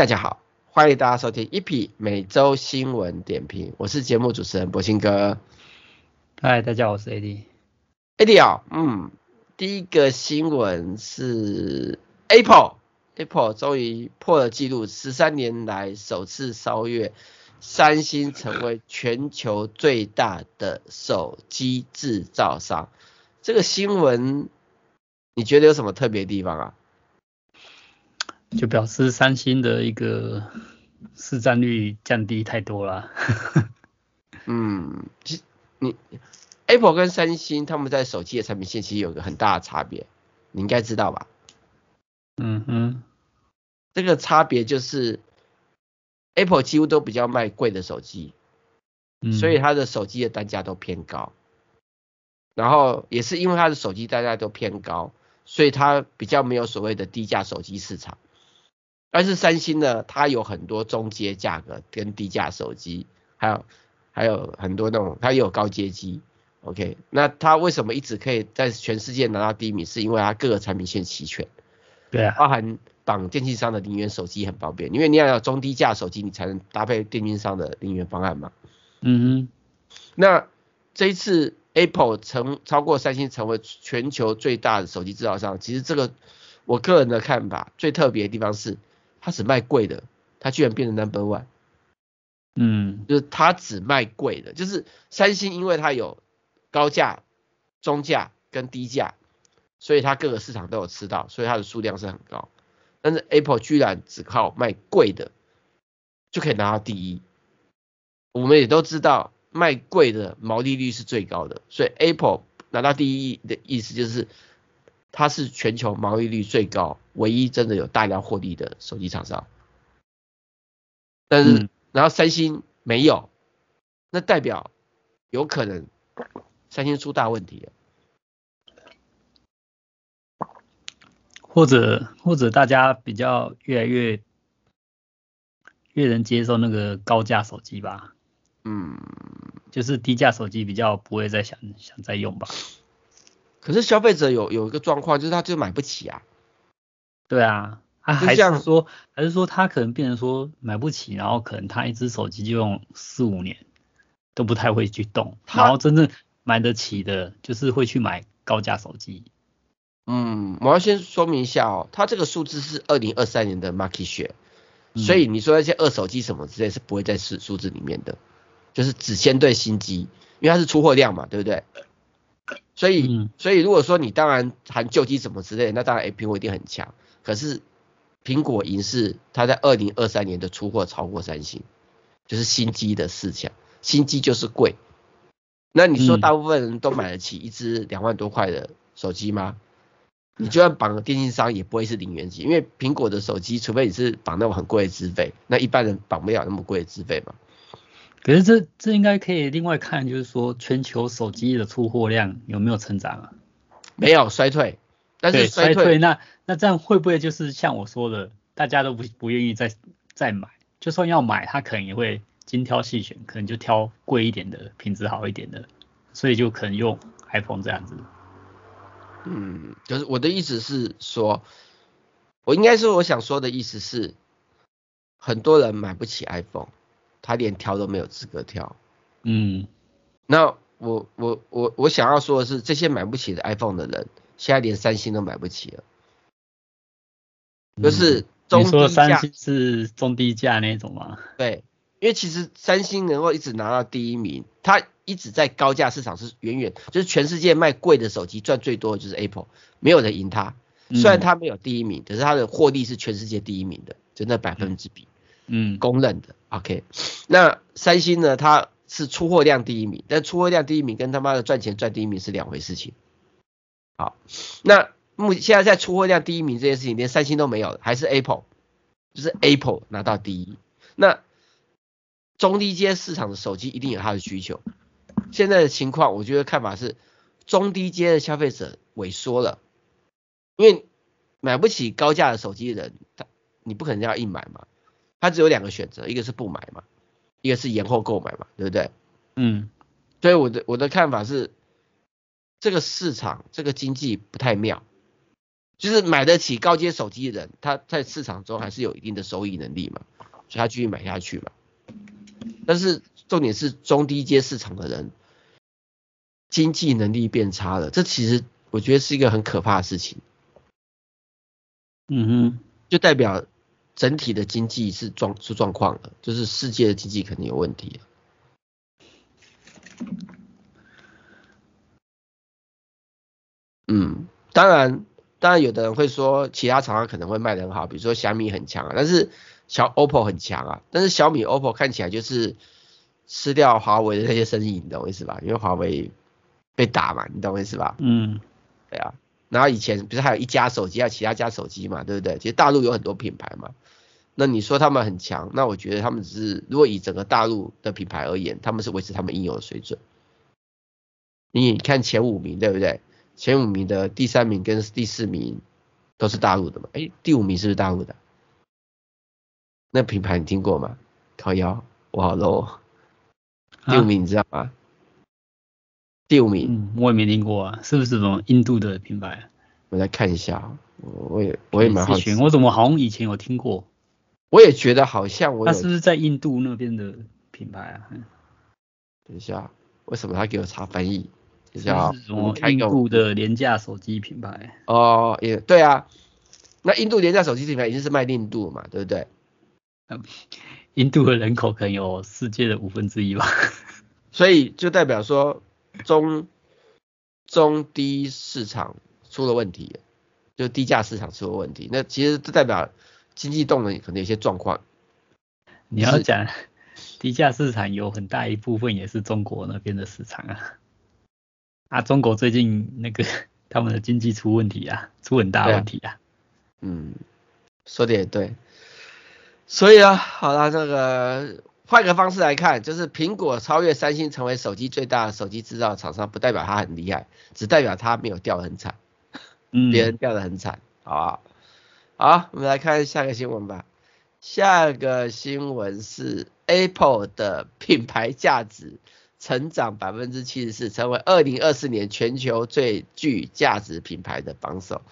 哎，大家好，欢迎大家收听 EP 每周新闻点评，我是节目主持人柏兴哥。嗨，大家好，我是 AD。AD 啊，嗯，第一个新闻是 Apple，Apple 终于破了纪录，十三年来首次超越三星，成为全球最大的手机制造商。这个新闻你觉得有什么特别的地方啊？就表示三星的一个市占率降低太多了。嗯，其实你 Apple 跟三星他们在手机的产品线其实有个很大的差别，你应该知道吧？嗯哼，这个差别就是 Apple 几乎都比较卖贵的手机，嗯，所以它的手机的单价都偏高。然后也是因为它的手机单价都偏高，所以它比较没有所谓的低价手机市场。但是三星呢，它有很多中阶价格跟低价手机，还有还有很多那种，它也有高阶机。OK，那它为什么一直可以在全世界拿到第一名？是因为它各个产品线齐全。对啊，包含绑电信商的零元手机很方便，因为你要有中低价手机，你才能搭配电信商的零元方案嘛。嗯哼，那这一次 Apple 成超过三星，成为全球最大的手机制造商，其实这个我个人的看法，最特别的地方是。他只卖贵的，他居然变成 number one，嗯，就是他只卖贵的，就是三星因为它有高价、中价跟低价，所以它各个市场都有吃到，所以它的数量是很高。但是 Apple 居然只靠卖贵的就可以拿到第一，我们也都知道卖贵的毛利率是最高的，所以 Apple 拿到第一的意思就是。它是全球毛利率最高、唯一真的有大量获利的手机厂商，但是然后三星没有，那代表有可能三星出大问题了，或者或者大家比较越来越越能接受那个高价手机吧，嗯，就是低价手机比较不会再想想再用吧。可是消费者有有一个状况，就是他就买不起啊。对啊，他还是说还是说他可能变成说买不起，然后可能他一只手机就用四五年都不太会去动，然后真正买得起的，就是会去买高价手机。嗯，我要先说明一下哦，他这个数字是二零二三年的 market share，所以你说那些二手机什么之类是不会在数数字里面的，就是只先对新机，因为它是出货量嘛，对不对？所以，所以如果说你当然含旧机什么之类的，那当然诶苹果一定很强。可是苹果银是它在二零二三年的出货超过三星，就是新机的市场，新机就是贵。那你说大部分人都买得起一只两万多块的手机吗？你就算绑个电信商也不会是零元机，因为苹果的手机，除非你是绑那种很贵的资费，那一般人绑不了那么贵的资费嘛。可是这这应该可以另外看，就是说全球手机的出货量有没有成长啊？没有衰退，但是衰退，那那这样会不会就是像我说的，大家都不不愿意再再买，就算要买，他可能也会精挑细选，可能就挑贵一点的，品质好一点的，所以就可能用 iPhone 这样子。嗯，就是我的意思是说，我应该说我想说的意思是，很多人买不起 iPhone。他连挑都没有资格挑，嗯，那我我我我想要说的是，这些买不起的 iPhone 的人，现在连三星都买不起了，就是中低价，你说三星是中低价那种吗？对，因为其实三星能够一直拿到第一名，它一直在高价市场是远远，就是全世界卖贵的手机赚最多的就是 Apple，没有人赢它，虽然它没有第一名，可是它的获利是全世界第一名的，就那百分之比。嗯，公认的，OK。那三星呢？它是出货量第一名，但出货量第一名跟他妈的赚钱赚第一名是两回事情。好，那目现在在出货量第一名这件事情，连三星都没有，还是 Apple，就是 Apple 拿到第一。那中低阶市场的手机一定有它的需求。现在的情况，我觉得看法是中低阶的消费者萎缩了，因为买不起高价的手机的人，他你不可能要硬买嘛。他只有两个选择，一个是不买嘛，一个是延后购买嘛，对不对？嗯，所以我的我的看法是，这个市场这个经济不太妙，就是买得起高阶手机的人，他在市场中还是有一定的收益能力嘛，所以他继续买下去嘛。但是重点是中低阶市场的人，经济能力变差了，这其实我觉得是一个很可怕的事情。嗯哼，就代表整体的经济是状出状况了，就是世界的经济肯定有问题。嗯，当然，当然有的人会说其他厂商可能会卖得很好，比如说小米很强啊，但是小 OPPO 很强啊，但是小米 OPPO 看起来就是吃掉华为的那些生意，你懂我意思吧？因为华为被打嘛，你懂我意思吧？嗯，对啊。然后以前不是还有一家手机，还有其他家手机嘛，对不对？其实大陆有很多品牌嘛。那你说他们很强，那我觉得他们只是，如果以整个大陆的品牌而言，他们是维持他们应有的水准。你看前五名，对不对？前五名的第三名跟第四名都是大陆的嘛？哎，第五名是不是大陆的？那品牌你听过吗？靠腰，我好 low。第五名你知道吗？啊第五名，嗯，我也没听过啊，是不是什么印度的品牌？我来看一下，我也我也蛮好奇，我怎么好像以前有听过？我也觉得好像我，他是不是在印度那边的品牌啊？等一下，为什么他给我查翻译？等一下，什么印度的廉价手机品牌？哦，也对啊，那印度廉价手机品牌已经是卖印度嘛，对不对？印度的人口可能有世界的五分之一吧，所以就代表说。中中低市场出了问题，就低价市场出了问题，那其实这代表经济动能可能有些状况。你要讲低价市场有很大一部分也是中国那边的市场啊，啊，中国最近那个 他们的经济出问题啊，出很大问题啊。嗯，说的也对，所以啊，好了，这个。换个方式来看，就是苹果超越三星成为手机最大的手机制造厂商，不代表它很厉害，只代表它没有掉得很惨，嗯，别人掉得很惨，好不好？好，我们来看下个新闻吧。下个新闻是 Apple 的品牌价值成长百分之七十四，成为二零二四年全球最具价值品牌的榜首。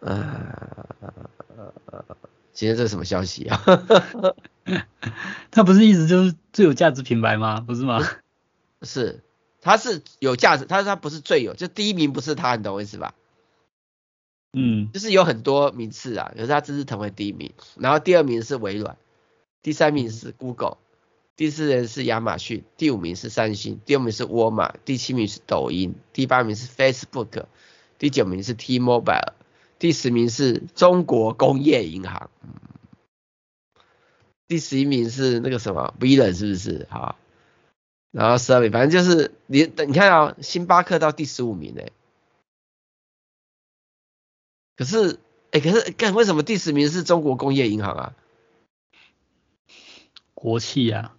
呃，今天这是什么消息啊？它不是一直就是最有价值品牌吗？不是吗？是，它是有价值，它它不是最有，就第一名不是它，你懂我意思吧？嗯，就是有很多名次啊，可是它只是成为第一名，然后第二名是微软，第三名是 Google，第四名是亚马逊，第五名是三星，第六名是沃尔玛，第七名是抖音，第八名是 Facebook，第九名是 T-Mobile，第十名是中国工业银行。第十一名是那个什么 Vision 是不是？好，然后十二名，反正就是你等你看啊，星巴克到第十五名哎，可是哎，可是干为什么第十名是中国工业银行啊？国企啊，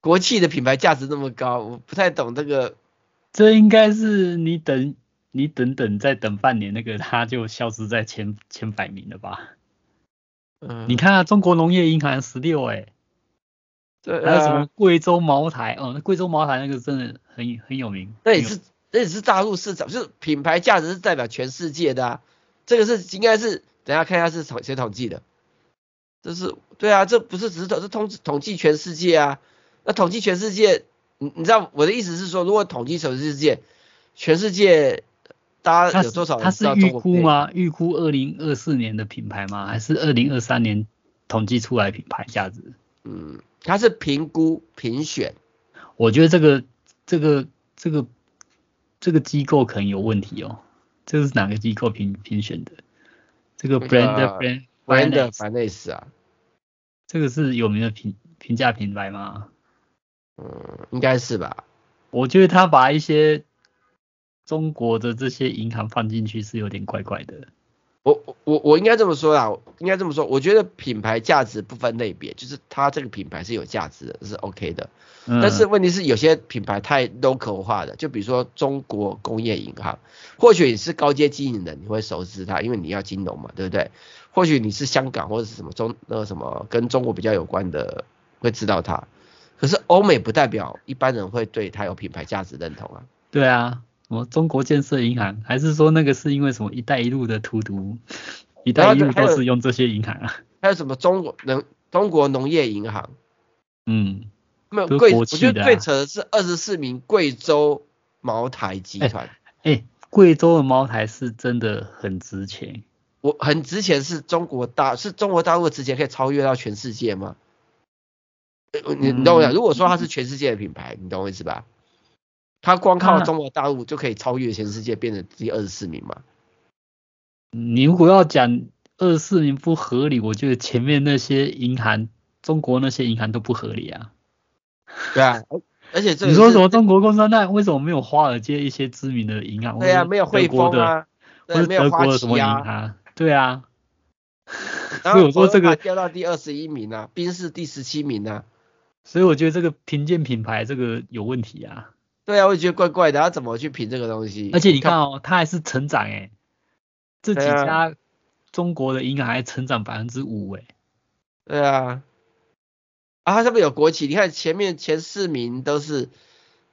国企的品牌价值那么高，我不太懂这个。这应该是你等你等等再等半年，那个它就消失在前前百名了吧？嗯，你看啊，中国农业银行十六哎，对、啊，还有什么贵州茅台哦，那贵州茅台那个真的很很有名。那也是那也是大陆市场，就是品牌价值是代表全世界的啊。这个是应该是等下看一下是统谁统计的，这是对啊，这不是只是统是统统计全世界啊。那统计全世界，你你知道我的意思是说，如果统计全世界，全世界。大家有多少人知道中国？他是预估吗？预估二零二四年的品牌吗？还是二零二三年统计出来品牌价值？嗯，它是评估评选。我觉得这个这个这个这个机构可能有问题哦。这个是哪个机构评评选的？这个 Brand Brand Brand Finance 啊？这个是有名的评评价品牌吗？嗯，应该是吧。我觉得他把一些。中国的这些银行放进去是有点怪怪的。我我我应该这么说啦，应该这么说，我觉得品牌价值不分类别，就是它这个品牌是有价值的，是 OK 的。嗯。但是问题是有些品牌太 local 化的，就比如说中国工业银行，或许你是高阶经营人，你会熟知它，因为你要金融嘛，对不对？或许你是香港或者是什么中那个什么跟中国比较有关的，会知道它。可是欧美不代表一般人会对它有品牌价值认同啊。对啊。什么中国建设银行，还是说那个是因为什么“一带一路”的荼毒？“ 一带一路”都是用这些银行啊。还有什么中国农中国农业银行？嗯，没有贵，我觉得最扯的是二十四名贵州茅台集团。哎、欸，贵、欸、州的茅台是真的很值钱。我很值钱，是中国大是中国大陆的值钱可以超越到全世界吗？你你懂我讲？如果说它是全世界的品牌，你懂我意思吧？它光靠中国大陆就可以超越全世界，变成第二十四名嘛？你如果要讲二十四名不合理，我觉得前面那些银行，中国那些银行都不合理啊。对啊，而且这你说什么中国共产党为什么没有华尔街一些知名的银行？对啊，没有汇丰啊，或者德国的什么银行？对啊，所以我说这个掉到第二十一名啊，宾士第十七名啊，所以我觉得这个评鉴品牌这个有问题啊。对啊，我也觉得怪怪的，他怎么去评这个东西？而且你看哦，他还是成长诶，这几家中国的银行还成长百分之五诶。对啊，啊，他上面有国旗，你看前面前四名都是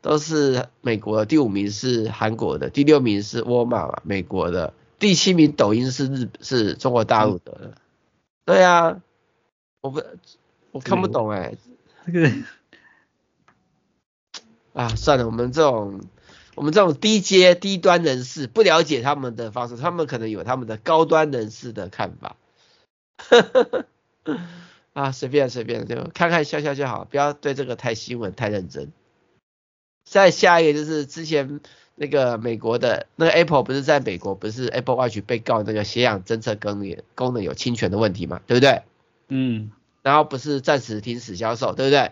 都是美国的，第五名是韩国的，第六名是沃尔玛美国的。第七名抖音是日是中国大陆的，嗯、对啊，我不我看不懂哎，这个啊算了，我们这种我们这种低阶低端人士不了解他们的方式，他们可能有他们的高端人士的看法，啊随便随便就看看笑笑就好，不要对这个太新闻太认真。再下一个就是之前。那个美国的那个 Apple 不是在美国不是 Apple Watch 被告那个血氧侦测功能功能有侵权的问题嘛，对不对？嗯。然后不是暂时停止销售，对不对？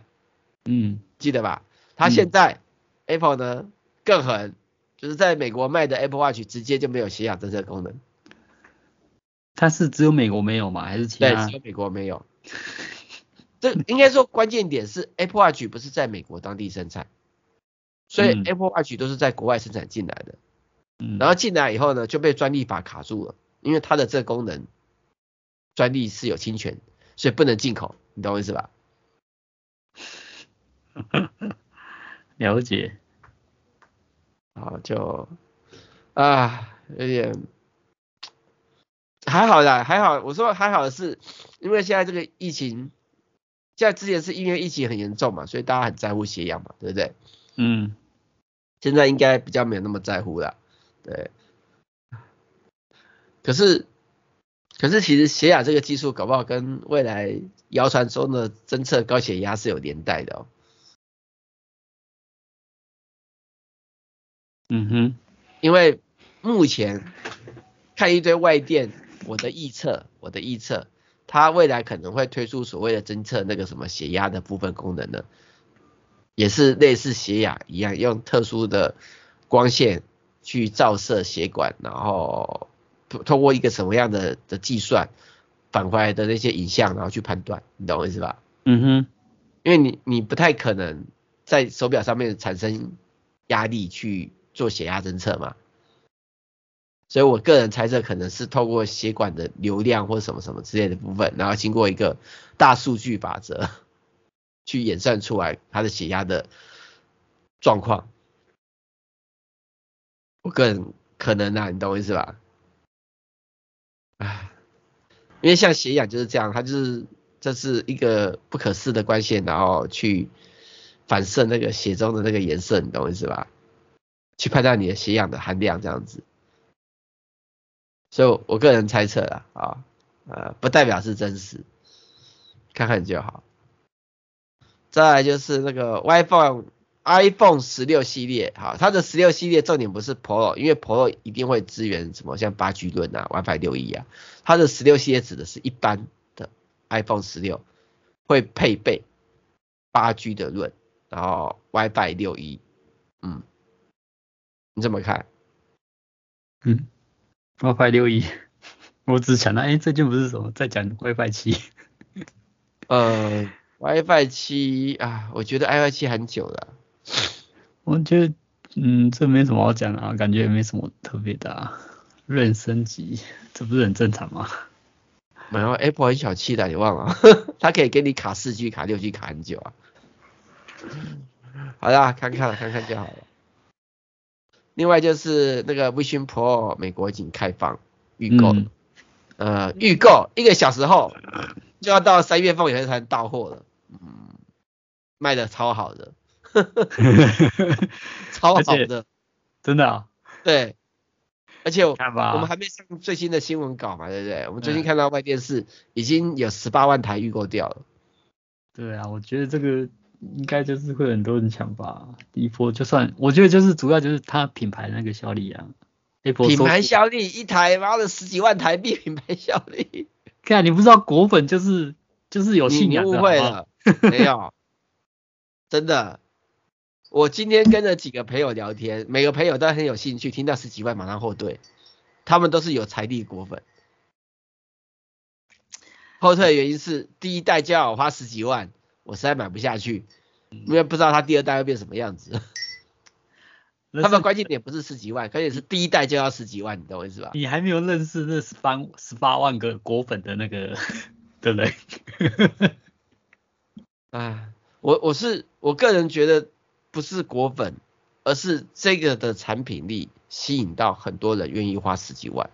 嗯，记得吧？他现在、嗯、Apple 呢更狠，就是在美国卖的 Apple Watch 直接就没有血氧侦测功能。它是只有美国没有吗？还是其他？对，只有美国没有。这 应该说关键点是 Apple Watch 不是在美国当地生产。所以 Apple Watch 都是在国外生产进来的，嗯，然后进来以后呢，就被专利法卡住了，因为它的这个功能专利是有侵权，所以不能进口，你懂我意思吧？了解。好，就啊，有点还好啦，还好。我说还好的是，因为现在这个疫情，现在之前是因为疫情很严重嘛，所以大家很在乎血氧嘛，对不对？嗯。现在应该比较没有那么在乎了，对。可是，可是其实血氧这个技术搞不好跟未来谣传中的侦测高血压是有连带的哦。嗯哼，因为目前看一堆外电，我的预测，我的预测，它未来可能会推出所谓的侦测那个什么血压的部分功能呢。也是类似血氧一样，用特殊的光线去照射血管，然后通过一个什么样的的计算返回来的那些影像，然后去判断，你懂我意思吧？嗯哼，因为你你不太可能在手表上面产生压力去做血压侦测嘛，所以我个人猜测可能是透过血管的流量或什么什么之类的部分，然后经过一个大数据法则。去演算出来他的血压的状况，我个人可能啊，你懂我意思吧？唉，因为像血氧就是这样，它就是这是一个不可视的光线，然后去反射那个血中的那个颜色，你懂我意思吧？去判断你的血氧的含量这样子，所以我个人猜测啦，啊，呃，不代表是真实，看看就好。再来就是那个 iPhone iPhone 十六系列，哈，它的十六系列重点不是 Pro，因为 Pro 一定会支援什么像八 G 论啊、WiFi 六 E 啊，它的十六系列指的是一般的 iPhone 十六会配备八 G 的论，然后 WiFi 六 E，嗯，你怎么看？嗯，WiFi 六一 我只想到，哎，最近不是什么在讲 WiFi 七，呃。WiFi 七啊，我觉得 WiFi 七很久了。我觉得，嗯，这没什么好讲的啊，感觉也没什么特别的啊。润升级，这不是很正常吗？没有，Apple 很小气的，你忘了？它可以给你卡四 G、卡六 G 卡很久啊。好啦，看看，看看就好了。另外就是那个 Vision Pro 美国已经开放预购呃，预购一个小时后就要到三月份以后才到货了，嗯，卖的超好的，超好的，真的啊，对，而且我们还没上最新的新闻稿嘛，对不对？我们最近看到外电视已经有十八万台预购掉了，对啊，我觉得这个。应该就是会很多人抢吧。第一波就算，我觉得就是主要就是它品牌那个效力啊。品牌效力一台妈的十几万台币品牌效力。看，你不知道果粉就是就是有信仰的。你误会了，没有，真的。我今天跟了几个朋友聊天，每个朋友都很有兴趣，听到十几万马上后退。他们都是有财力果粉。后退的原因是第一代就要我花十几万。我实在买不下去，因为不知道它第二代会变什么样子。他们关键点不是十几万，关键是第一代就要十几万，你懂我意思吧？你还没有认识那十八十八万个果粉的那个对不对？啊，我我是我个人觉得不是果粉，而是这个的产品力吸引到很多人愿意花十几万。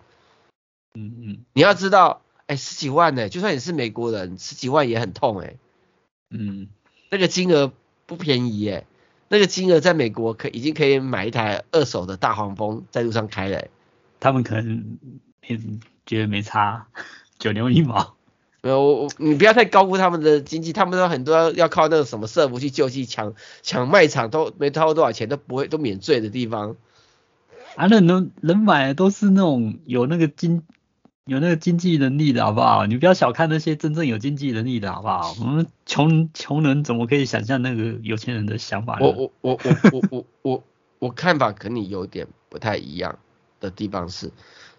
嗯嗯，你要知道，哎，十几万呢，就算你是美国人，十几万也很痛哎。嗯，那个金额不便宜耶，那个金额在美国可已经可以买一台二手的大黄蜂在路上开了。他们可能也觉得没差，九牛一毛。没有你不要太高估他们的经济，他们都很多要靠那个什么社福去救济，抢抢卖场都没掏多少钱都不会都免税的地方。啊，那能能买的都是那种有那个金。有那个经济能力的好不好？你不要小看那些真正有经济能力的好不好？我们穷穷人怎么可以想象那个有钱人的想法呢？我我我我我我我我看法跟你有点不太一样的地方是，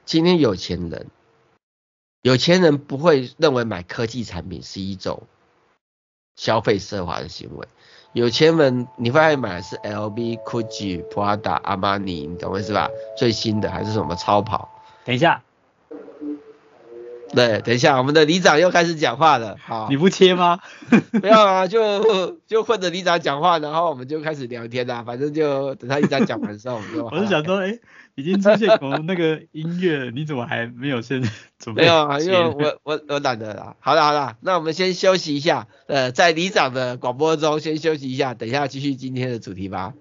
今天有钱人，有钱人不会认为买科技产品是一种消费奢华的行为。有钱人你会爱买的是 LV、Gucci、Prada、Armani，你懂我意思吧？最新的还是什么超跑？等一下。对，等一下，我们的里长又开始讲话了。好，你不切吗？不要啊，就就混着里长讲话，然后我们就开始聊天啦。反正就等他里长讲完之后，我们就。我是想说，哎、欸，已经出现我们那个音乐，你怎么还没有先准备？没有啊，因为我我我懒得啦。好了好了，那我们先休息一下。呃，在里长的广播中先休息一下，等一下继续今天的主题吧。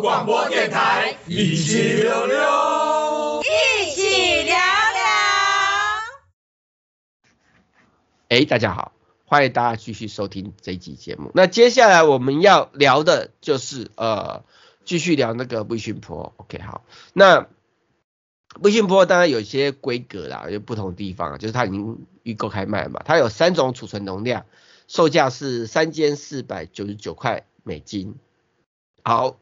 广播电台，一七六六，一起聊聊。哎，大家好，欢迎大家继续收听这一集节目。那接下来我们要聊的就是呃，继续聊那个 Vision Pro。OK，好，那 Vision Pro 当然有一些规格啦，有不同地方，就是它已经预购开卖嘛，它有三种储存容量。售价是三千四百九十九块美金。好，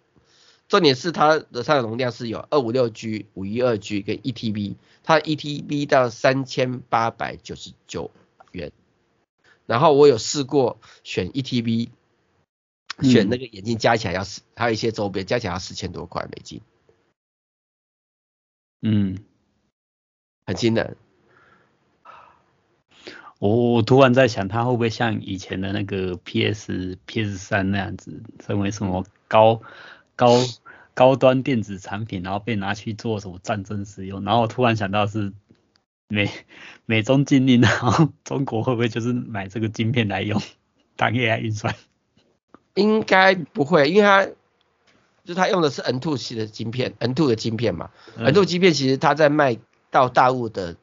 重点是它的它的容量是有二五六 G、五一二 G 跟一 TB，它一 TB 到三千八百九十九元。然后我有试过选一 TB，选那个眼镜加起来要四，还有一些周边加起来要四千多块美金。嗯，很惊人。我我突然在想，它会不会像以前的那个 PS PS 三那样子，成为什么高高高端电子产品，然后被拿去做什么战争使用？然后我突然想到是美美中禁令，然后中国会不会就是买这个晶片来用 当 AI 运算？应该不会，因为它就它用的是 N2 系的晶片，N2 的晶片嘛。嗯、N2 晶片其实它在卖到大陆的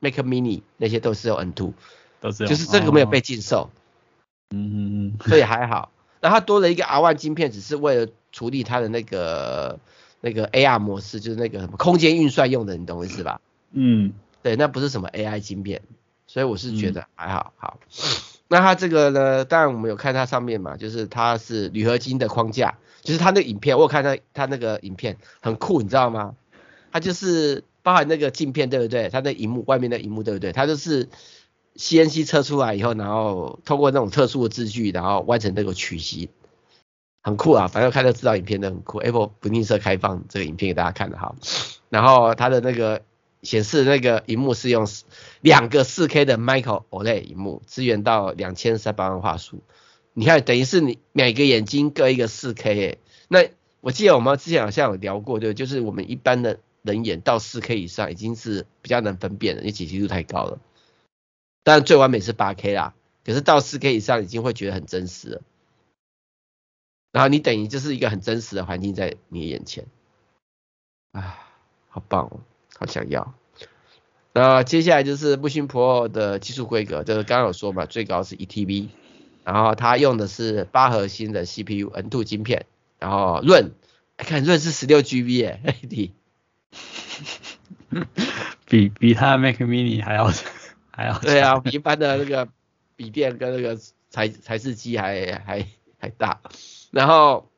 Mac Mini 那些都是用 N2。都是，就是这个没有被禁售，嗯嗯嗯，所以还好。那它多了一个 R1 晶片，只是为了处理它的那个那个 AR 模式，就是那个什么空间运算用的，你懂我意思吧？嗯，对，那不是什么 AI 晶片，所以我是觉得还好。好，那它这个呢，当然我们有看它上面嘛，就是它是铝合金的框架，就是它那个影片，我有看它它那个影片很酷，你知道吗？它就是包含那个镜片，对不对？它的荧幕外面的荧幕，对不对？它就是。CNC 测出来以后，然后通过那种特殊的字距，然后完成那个曲线，很酷啊！反正看到知道影片都很酷。Apple 不吝啬开放这个影片给大家看的哈。然后它的那个显示那个荧幕是用两个四 K 的 Micro OLED 荧幕，支援到两千三百万画素。你看，等于是你每个眼睛各一个四 K。那我记得我们之前好像有聊过，对，就是我们一般的人眼到四 K 以上已经是比较能分辨了，因为解析度太高了。当然最完美是八 K 啦，可是到四 K 以上已经会觉得很真实了。然后你等于就是一个很真实的环境在你眼前，啊，好棒哦，好想要。那接下来就是 Vision Pro 的技术规格，就是刚刚有说嘛，最高是一 TB。然后它用的是八核心的 CPU N2 晶片，然后润，看润是十六 GB 哎，你，比比它的 Mac Mini 还要 还要对啊，比一般的那个笔电跟那个台台式机还还还大，然后。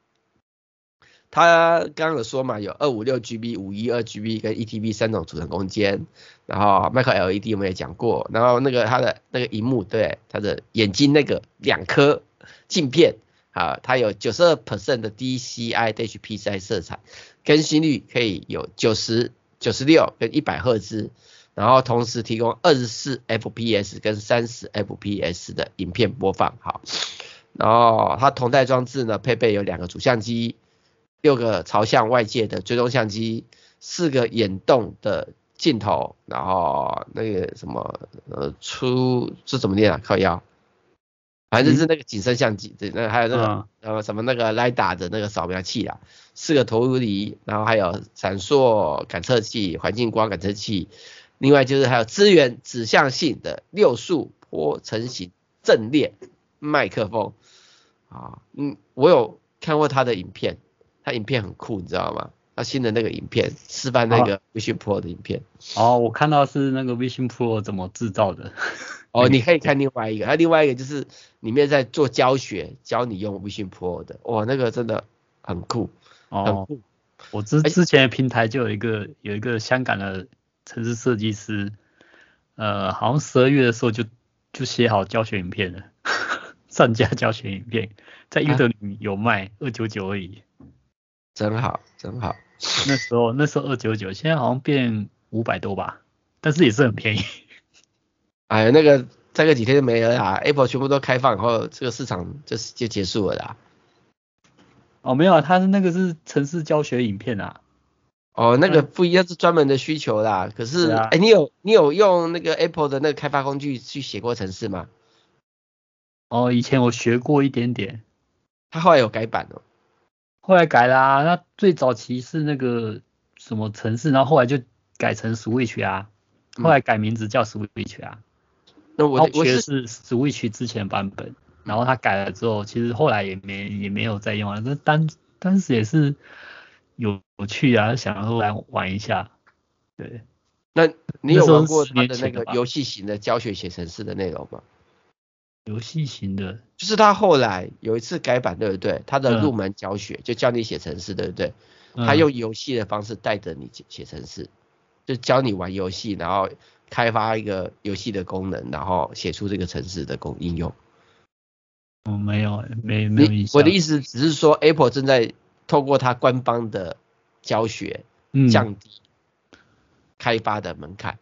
他刚刚有说嘛，有二五六 GB、五一二 GB 跟一 TB 三种储存空间，然后 Micro LED 我们也讲过，然后那个它的那个荧幕，对，它的眼睛那个两颗镜片啊，它有九十二 percent 的 DCI HPC 色彩，更新率可以有九十九十六跟一百赫兹，然后同时提供二十四 FPS 跟三十 FPS 的影片播放，好，然后它同代装置呢配备有两个主相机。六个朝向外界的追踪相机，四个眼动的镜头，然后那个什么呃出是怎么念啊？靠腰，反正就是那个景深相机，对，那还有那个呃什么那个雷达的那个扫描器啦，四个投影仪，然后还有闪烁感测器、环境光感测器，另外就是还有支援指向性的六束波成型阵列麦克风啊，嗯，我有看过他的影片。他影片很酷，你知道吗？他新的那个影片示范那个 Vision Pro 的影片。哦，我看到是那个 Vision Pro 怎么制造的。哦，你可以看另外一个，他另外一个就是里面在做教学，教你用 Vision Pro 的。哇，那个真的很酷，很酷。哦，我之之前的平台就有一个有一个香港的城市设计师，呃，好像十二月的时候就就写好教学影片了，上架教学影片，在 Udemy 有卖二九九而已。真好，真好。那时候那时候二九九，现在好像变五百多吧，但是也是很便宜。哎呀，那个再过几天就没了啦，Apple 全部都开放以后，这个市场就就结束了啦。哦，没有啊，它是那个是城市教学影片啊。哦，那个不一样，是专门的需求啦。可是，哎、啊欸，你有你有用那个 Apple 的那个开发工具去写过程式吗？哦，以前我学过一点点。它后来有改版哦。后来改啦、啊，那最早期是那个什么城市，然后后来就改成 Switch 啊，后来改名字叫 Switch 啊。那我我学的是 Switch 之前版本，然后他改了之后，其实后来也没也没有再用了。那当当时也是有趣啊，想要来玩一下。对，那你有玩过他的那个游戏型的教学写程式的内容吗？游戏型的，就是他后来有一次改版，对不对？他的入门教学就教你写程式，对不对？嗯、他用游戏的方式带着你写写程式，就教你玩游戏，然后开发一个游戏的功能，然后写出这个程式的功应用。我、哦、没有，没没有意思。我的意思只是说，Apple 正在透过它官方的教学，降低开发的门槛。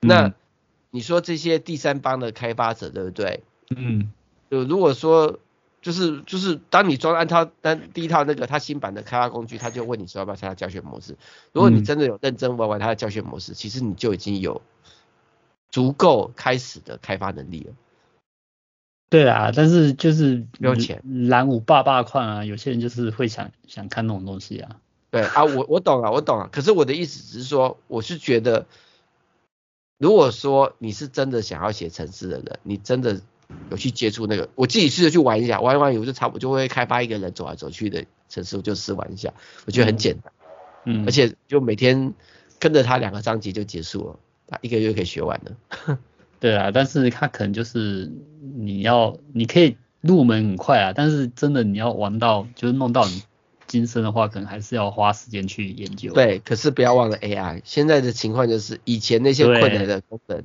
嗯、那你说这些第三方的开发者，对不对？嗯，就如果说就是就是当你装按套单第一套那个它新版的开发工具，他就问你说要不要参加教学模式。如果你真的有认真玩玩它的教学模式，其实你就已经有足够开始的开发能力了。对啊，但是就是没有钱，蓝五霸霸矿啊，有些人就是会想想看那种东西啊。对啊，我我懂了，我懂了。可是我的意思只是说，我是觉得，如果说你是真的想要写程式的人，你真的。有去接触那个，我自己试着去玩一下，玩一玩以后就差不多就会开发一个人走来走去的城市，我就试玩一下，我觉得很简单，嗯，而且就每天跟着他两个章节就结束了，他一个月可以学完了。对啊，但是他可能就是你要，你可以入门很快啊，但是真的你要玩到就是弄到你今生的话，可能还是要花时间去研究。对，可是不要忘了 AI，现在的情况就是以前那些困难的功能。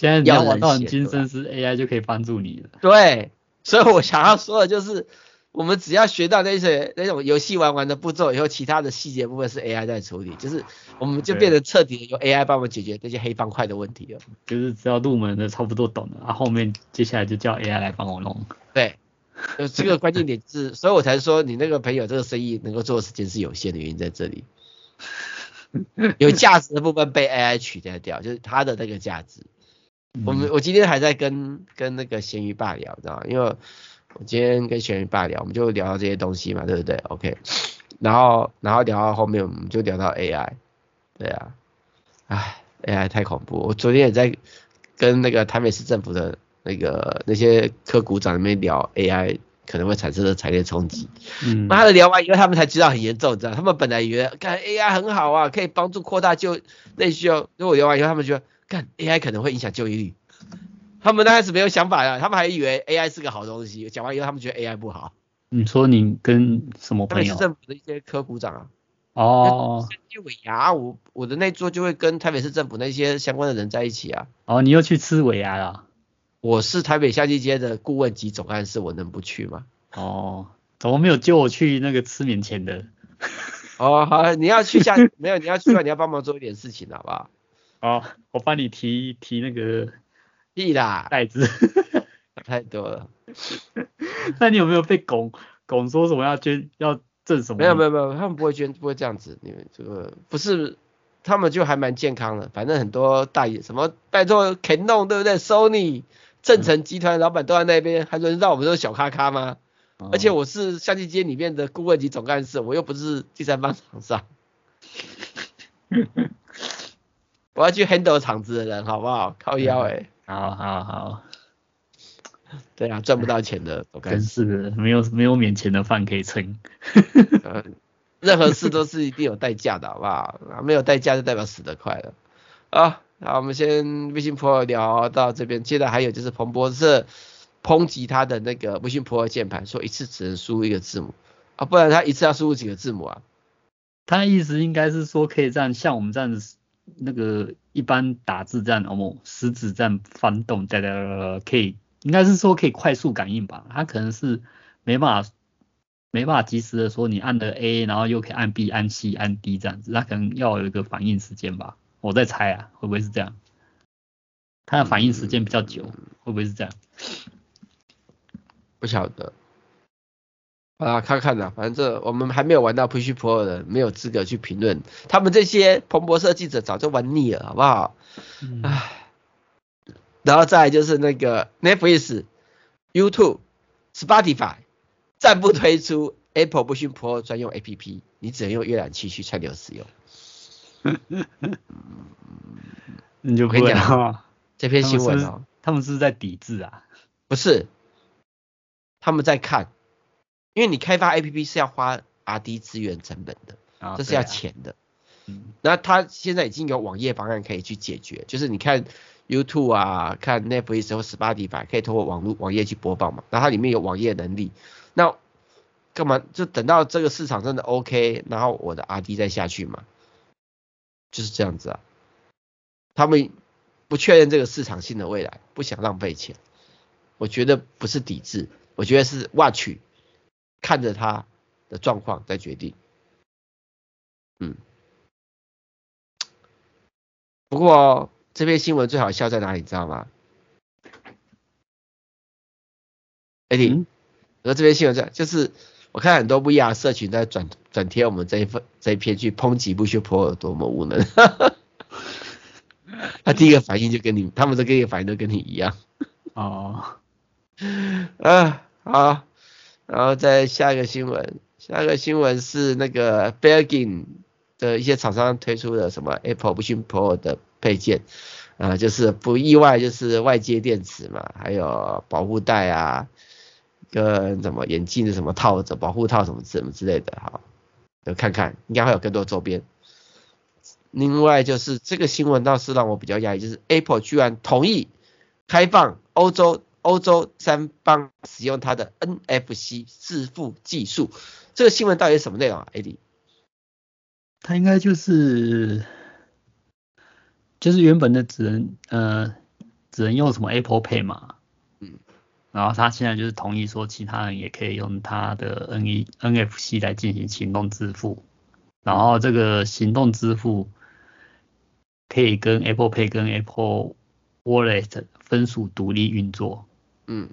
现在你要玩到很精深，是 AI 就可以帮助你了。对，所以我想要说的就是，我们只要学到那些那种游戏玩玩的步骤以后，其他的细节部分是 AI 在处理，就是我们就变得彻底的由 AI 帮我们解决那些黑方块的问题了。就是只要入门的差不多懂了，然后后面接下来就叫 AI 来帮我弄。对，就这个关键点是，所以我才说你那个朋友这个生意能够做的时间是有限的原因在这里。有价值的部分被 AI 取代掉，就是它的那个价值。我们我今天还在跟跟那个咸鱼爸聊，知道吗？因为我今天跟咸鱼爸聊，我们就聊到这些东西嘛，对不对？OK，然后然后聊到后面，我们就聊到 AI，对啊，唉，AI 太恐怖。我昨天也在跟那个台北市政府的那个那些科股长里面聊 AI 可能会产生的产业冲击。嗯，妈的，聊完以后他们才知道很严重，你知道？他们本来以为看 AI 很好啊，可以帮助扩大就内需哦。如果聊完以后，他们觉得看 AI 可能会影响就业率。他们刚开始没有想法啊，他们还以为 AI 是个好东西。讲完以后，他们觉得 AI 不好。你说你跟什么朋友？台北市政府的一些科股长啊。哦。尾牙，我我的那桌就会跟台北市政府那些相关的人在一起啊。哦，你又去吃尾牙了？我是台北夏季街的顾问及总干事，我能不去吗？哦，怎么没有叫我去那个吃免钱的？哦，好，你要去下，没有，你要去的话，你要帮忙做一点事情，好不好？哦，我帮你提提那个。屁啦，袋子太多了。那你有没有被拱拱说什么要捐要赠什么？没有没有没有，他们不会捐，不会这样子。你们这个不是，他们就还蛮健康的。反正很多大爷什么拜托 Canon 对不对？Sony 正成集团老板都在那边，还轮到我们这种小咖咖吗？哦、而且我是相机街里面的顾问及总干事，我又不是第三方厂商。我要去 handle 场子的人，好不好？靠腰哎、欸。好好好，对啊，赚不到钱的，真是的，没有没有免钱的饭可以撑。呃，任何事都是一定有代价的，好不好？没有代价就代表死得快了。啊，好，我们先 Vision Pro 聊到这边，接着还有就是彭博社抨击他的那个 Vision Pro 键盘，说一次只能输入一个字母啊，不然他一次要输入几个字母啊？他的意思应该是说可以这样，像我们这样子。那个一般打字这样，哦，食指这样翻动，哒哒可以，应该是说可以快速感应吧？它可能是没办法，没办法及时的说你按了 A，然后又可以按 B、按 C、按 D 这样子，它可能要有一个反应时间吧？我在猜啊，会不会是这样？它的反应时间比较久，会不会是这样？不晓得。啊，看看啦，反正这我们还没有玩到 Push Pro 的，没有资格去评论。他们这些彭博社记者早就玩腻了，好不好？嗯、唉，然后再来就是那个 Netflix、YouTube、Spotify 暂不推出 Apple Push Pro 专用 APP，你只能用阅览器去串流使用。你就不会啊？这篇新闻哦，他们是在抵制啊？不是，他们在看。因为你开发 APP 是要花 RD 资源成本的，哦、这是要钱的。嗯，那它现在已经有网页方案可以去解决，就是你看 YouTube 啊，看 Netflix 或 Spotify 可以通过网络网页去播放嘛，那它里面有网页能力，那干嘛就等到这个市场真的 OK，然后我的 RD 再下去嘛，就是这样子啊。他们不确认这个市场性的未来，不想浪费钱，我觉得不是抵制，我觉得是 watch。看着他的状况再决定，嗯，不过这篇新闻最好笑在哪里，你知道吗？艾迪，而这篇新闻在就是我看很多 VR 社群在转转贴我们这一份这一篇去抨击 Vision Pro 有多么无能，他第一个反应就跟你，他们的第一个反应都跟你一样。哦，啊，好。然后再下一个新闻，下一个新闻是那个 Belkin 的一些厂商推出的什么 Apple Vision Pro 的配件，啊，就是不意外就是外接电池嘛，还有保护带啊，跟什么眼镜的什么套子、保护套什么什么之类的，哈，就看看，应该会有更多周边。另外就是这个新闻倒是让我比较讶异，就是 Apple 居然同意开放欧洲。欧洲三方使用它的 NFC 支付技术，这个新闻到底是什么内容啊？AD，它应该就是就是原本的只能呃只能用什么 Apple Pay 嘛，嗯，然后他现在就是同意说，其他人也可以用他的 N E N F C 来进行行动支付，然后这个行动支付可以跟 Apple Pay 跟 Apple Wallet 分属独立运作。嗯，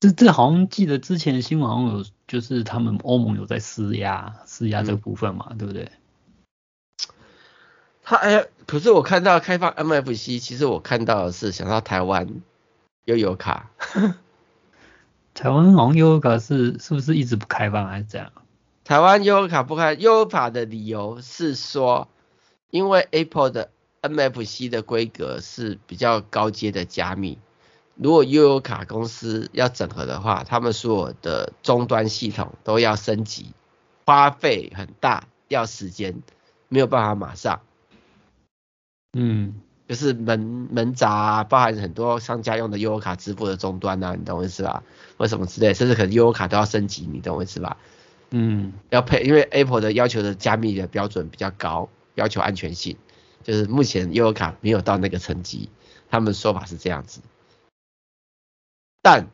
这这好像记得之前新闻好像有，就是他们欧盟有在施压施压这个部分嘛，嗯、对不对？他哎，可是我看到开放 M F C，其实我看到的是想到台湾。悠游卡，台湾好像悠游卡是是不是一直不开放还是怎样？台湾悠游卡不开，悠游卡的理由是说，因为 Apple 的 MFC 的规格是比较高阶的加密，如果悠游卡公司要整合的话，他们所有的终端系统都要升级，花费很大，要时间，没有办法马上。嗯。就是门门闸啊，包含很多商家用的悠游卡支付的终端啊，你懂我意思吧？或什么之类，甚至可能悠游卡都要升级，你懂我意思吧？嗯，要配，因为 Apple 的要求的加密的标准比较高，要求安全性，就是目前悠游卡没有到那个层级，他们说法是这样子。但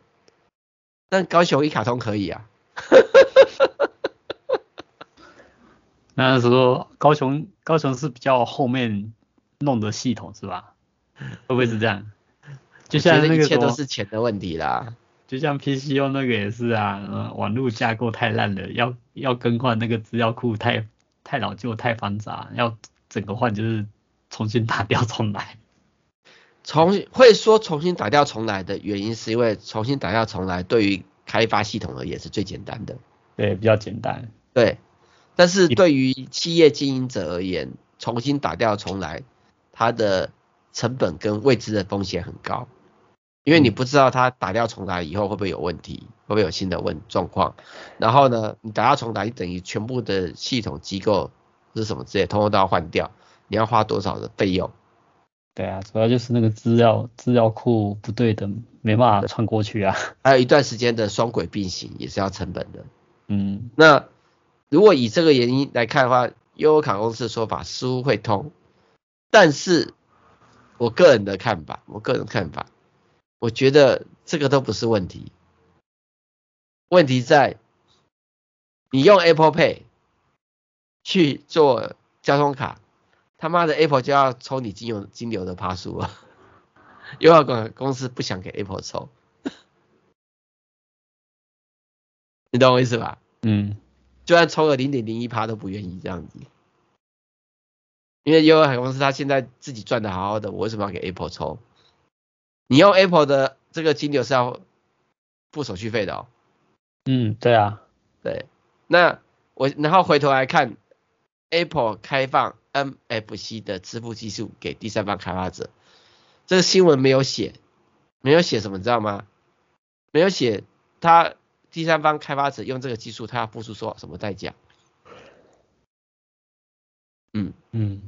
但高雄一卡通可以啊。那时候高雄高雄是比较后面。弄的系统是吧？会不会是这样？就像那个一切都是钱的问题啦。就像 PCO 那个也是啊，嗯，网络架构太烂了，要要更换那个资料库太太老旧太繁杂，要整个换就是重新打 掉重来。重会说重新打掉重来的原因是因为重新打掉重来对于开发系统而言是最简单的。对，比较简单。对，但是对于企业经营者而言，重新打掉重来。它的成本跟未知的风险很高，因为你不知道它打掉重来以后会不会有问题，会不会有新的问状况。然后呢，你打掉重来，你等于全部的系统机构是什么之类，通通都要换掉，你要花多少的费用？对啊，主要就是那个资料资料库不对等，没办法穿过去啊。还有一段时间的双轨并行也是要成本的。嗯，那如果以这个原因来看的话，悠游卡公司的说法似乎会通。但是，我个人的看法，我个人看法，我觉得这个都不是问题。问题在你用 Apple Pay 去做交通卡，他妈的 Apple 就要抽你金流金流的趴数了，悠游卡公司不想给 Apple 抽，你懂我意思吧？嗯，就算抽个零点零一趴都不愿意这样子。因为悠游卡公司他现在自己赚的好好的，我为什么要给 Apple 抽？你用 Apple 的这个金流是要付手续费的哦。嗯，对啊，对。那我然后回头来看，Apple 开放 MFC 的支付技术给第三方开发者，这个新闻没有写，没有写什么，你知道吗？没有写他第三方开发者用这个技术，他要付出说什么代价？嗯嗯，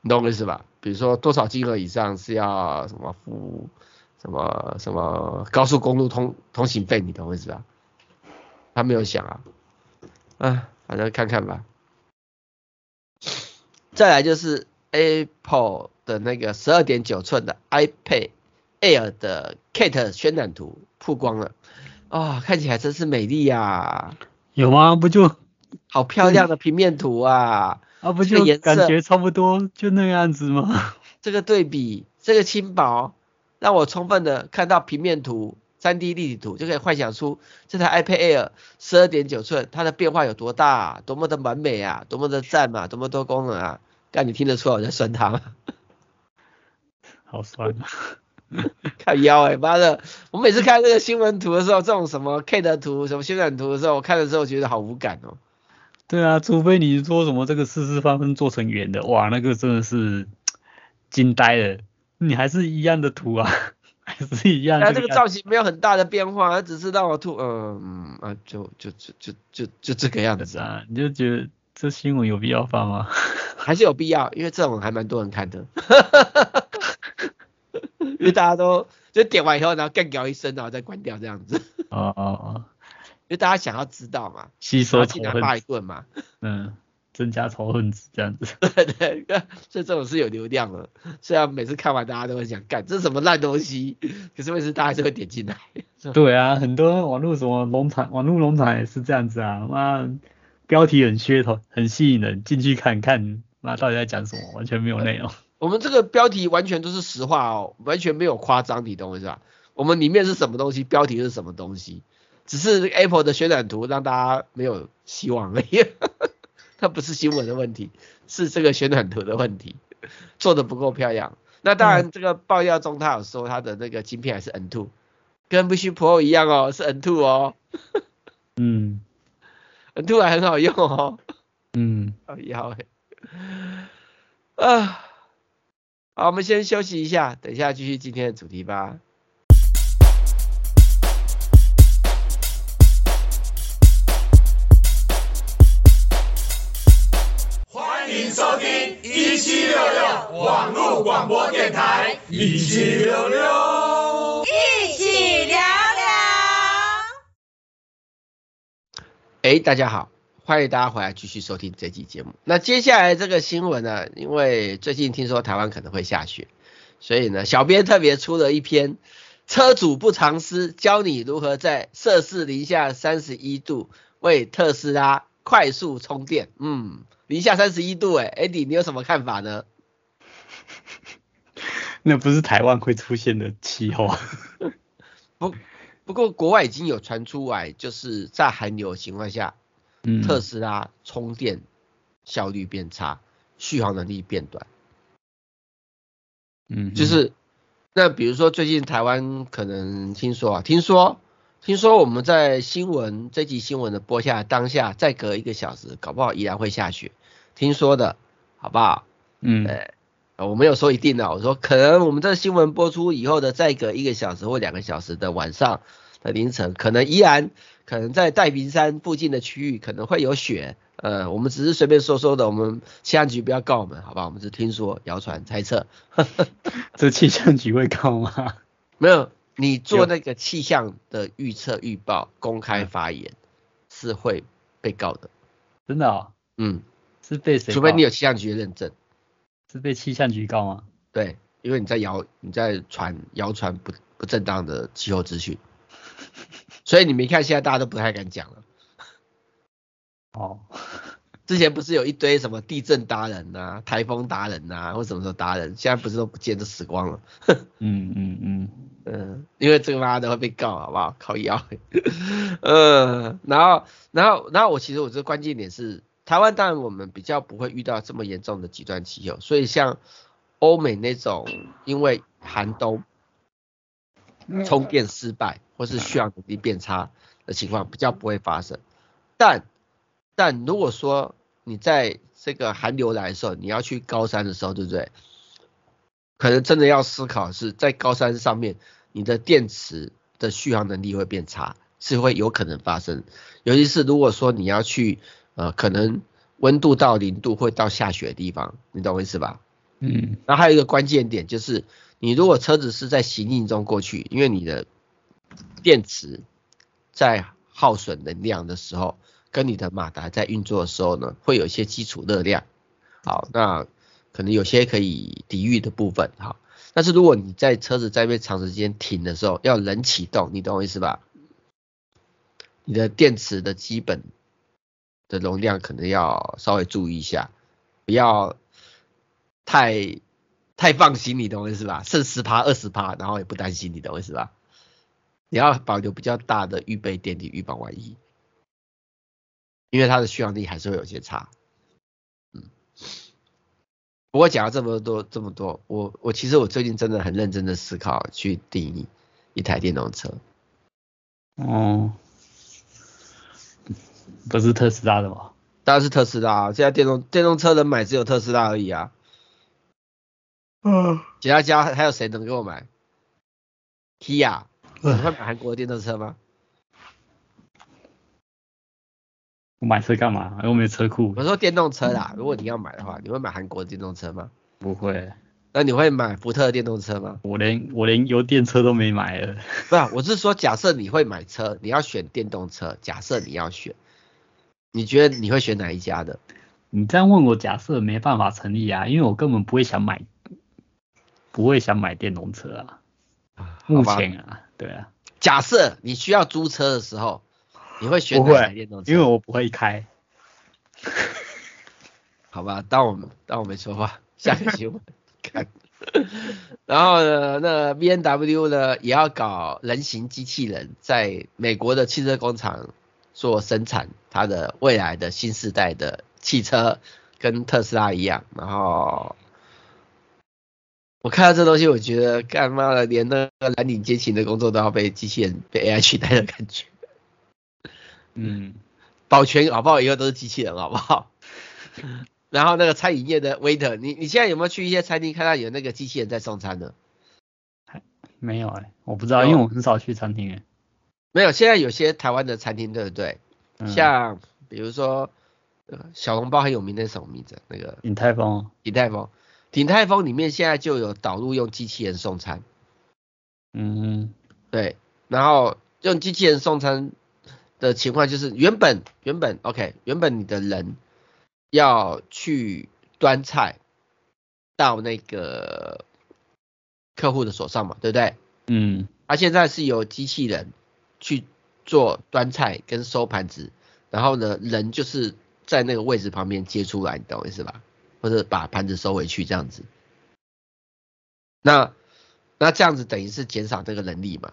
你懂我意思吧？比如说多少金额以上是要什么付什么什么高速公路通通行费，你懂我意思吧？他没有想啊，啊，反正看看吧。再来就是 Apple 的那个十二点九寸的 iPad Air 的 Kate 渲染图曝光了，啊、哦，看起来真是美丽呀、啊！有吗？不就好漂亮的平面图啊！啊，不就感觉差不多就那个样子吗？这个对比，这个轻薄，让我充分的看到平面图、三 D 立体图，就可以幻想出这台 iPad Air 十二点九寸，它的变化有多大啊，多么的完美啊，多么的赞啊，多么多功能啊！但你听得出来我在酸他吗？好酸啊！靠腰哎、欸，妈的！我每次看这个新闻图的时候，这种什么 K 的图、什么渲染图的时候，我看的时候觉得好无感哦。对啊，除非你说什么这个四四方方做成圆的，哇，那个真的是惊呆了。你还是一样的图啊，还是一样。它这个造型没有很大的变化，它只是让我吐，嗯嗯啊，就就就就就就这个样子啊。你就觉得这新闻有必要发吗？还是有必要，因为这种还蛮多人看的。因为大家都就点完以后，然后干掉一声，然后再关掉这样子。哦哦哦。因为大家想要知道嘛，吸收进来骂一顿嘛，嗯，增加仇恨值这样子。对对，所以这种是有流量的。虽然每次看完大家都会想干这是什么烂东西，可是为什么大家还是会点进来？对啊，很多网络什么农场，网络农场也是这样子啊。妈，标题很噱头，很吸引人，进去看看，那到底在讲什么？完全没有内容。我们这个标题完全都是实话哦，完全没有夸张，你懂我意思吧？我们里面是什么东西，标题是什么东西，只是 Apple 的渲染图让大家没有希望而已。它不是新闻的问题，是这个渲染图的问题，做的不够漂亮。那当然，这个爆料中他有说他的那个晶片还是 N2，跟 Vision Pro 一样哦，是 N2 哦。嗯，N2 还很好用哦。嗯，好要啊。好，我们先休息一下，等一下继续今天的主题吧。欢迎收听一七六六网络广播电台，一七六六，哎，大家好。欢迎大家回来继续收听这期节目。那接下来这个新闻呢，因为最近听说台湾可能会下雪，所以呢，小编特别出了一篇车主不藏私，教你如何在摄氏零下三十一度为特斯拉快速充电。嗯，零下三十一度，哎，Andy，你有什么看法呢？那不是台湾会出现的气候。不，不过国外已经有传出来，就是在寒流的情况下。特斯拉充电效率变差，续航能力变短。嗯，就是那比如说最近台湾可能听说啊，听说听说我们在新闻这集新闻的播下当下，再隔一个小时，搞不好依然会下雪。听说的，好不好？嗯，对，我没有说一定的，我说可能我们这新闻播出以后的再隔一个小时或两个小时的晚上的凌晨，可能依然。可能在太平山附近的区域可能会有雪，呃，我们只是随便说说的，我们气象局不要告我们，好吧？我们只听说、谣传、猜测。这气象局会告吗？没有，你做那个气象的预测预报公开发言是会被告的。真的啊、哦？嗯，是被谁？除非你有气象局的认证。是被气象局告吗？对，因为你在谣你在传谣传不不正当的气候资讯。所以你没看，现在大家都不太敢讲了。哦，之前不是有一堆什么地震达人呐、台风达人呐，或什么什么达人，现在不是都不见都死光了。嗯嗯嗯嗯，因为这个妈的会被告，好不好？靠腰。嗯，然后然后然后我其实我这个关键点是，台湾当然我们比较不会遇到这么严重的极端气候，所以像欧美那种因为寒冬。充电失败或是续航能力变差的情况比较不会发生，但但如果说你在这个寒流来的时候，你要去高山的时候，对不对？可能真的要思考是在高山上面，你的电池的续航能力会变差，是会有可能发生。尤其是如果说你要去呃，可能温度到零度会到下雪的地方，你懂我意思吧？嗯。然后还有一个关键点就是。你如果车子是在行进中过去，因为你的电池在耗损能量的时候，跟你的马达在运作的时候呢，会有一些基础热量，好，那可能有些可以抵御的部分，好，但是如果你在车子在被长时间停的时候，要冷启动，你懂我意思吧？你的电池的基本的容量可能要稍微注意一下，不要太。太放心，你懂我意思吧？剩十趴、二十趴，然后也不担心，你懂我意思吧？你要保留比较大的预备电力，预防万一，因为它的续航力还是会有些差。嗯，不过讲了这么多这么多，我我其实我最近真的很认真的思考去定义一台电动车。哦，不是特斯拉的吗？当然是特斯拉，现在电动电动车能买只有特斯拉而已啊。嗯，其他家还有谁能给我买？Kia，你会买韩国的电动车吗？我买车干嘛？又没车库。我说电动车啦，如果你要买的话，你会买韩国的电动车吗？不会。那你会买福特的电动车吗？我连我连油电车都没买了。不是，我是说假设你会买车，你要选电动车，假设你要选，你觉得你会选哪一家的？你这样问我，假设没办法成立啊，因为我根本不会想买，不会想买电动车啊。目前啊，对啊。假设你需要租车的时候，你会选择买电动车？因为我不会开。好吧，当我们当我没说话，下个新闻看。然后呢，那 B N W 呢也要搞人形机器人，在美国的汽车工厂做生产，它的未来的新时代的汽车跟特斯拉一样。然后我看到这东西，我觉得干妈的，连那个蓝领阶级的工作都要被机器人被 AI 取代的感觉。嗯，保全好不好？以后都是机器人好不好？然后那个餐饮业的 waiter，你你现在有没有去一些餐厅看到有那个机器人在送餐的？还没有哎、欸，我不知道，因为我很少去餐厅哎、欸。没有，现在有些台湾的餐厅对不对？嗯、像比如说小笼包很有名的是什么名字？那个鼎泰丰。鼎泰丰，鼎泰丰里面现在就有导入用机器人送餐。嗯，对。然后用机器人送餐的情况就是原本原本 OK，原本你的人。要去端菜到那个客户的手上嘛，对不对？嗯。他、啊、现在是由机器人去做端菜跟收盘子，然后呢，人就是在那个位置旁边接出来，你懂我意思吧？或者把盘子收回去这样子。那那这样子等于是减少这个人力嘛。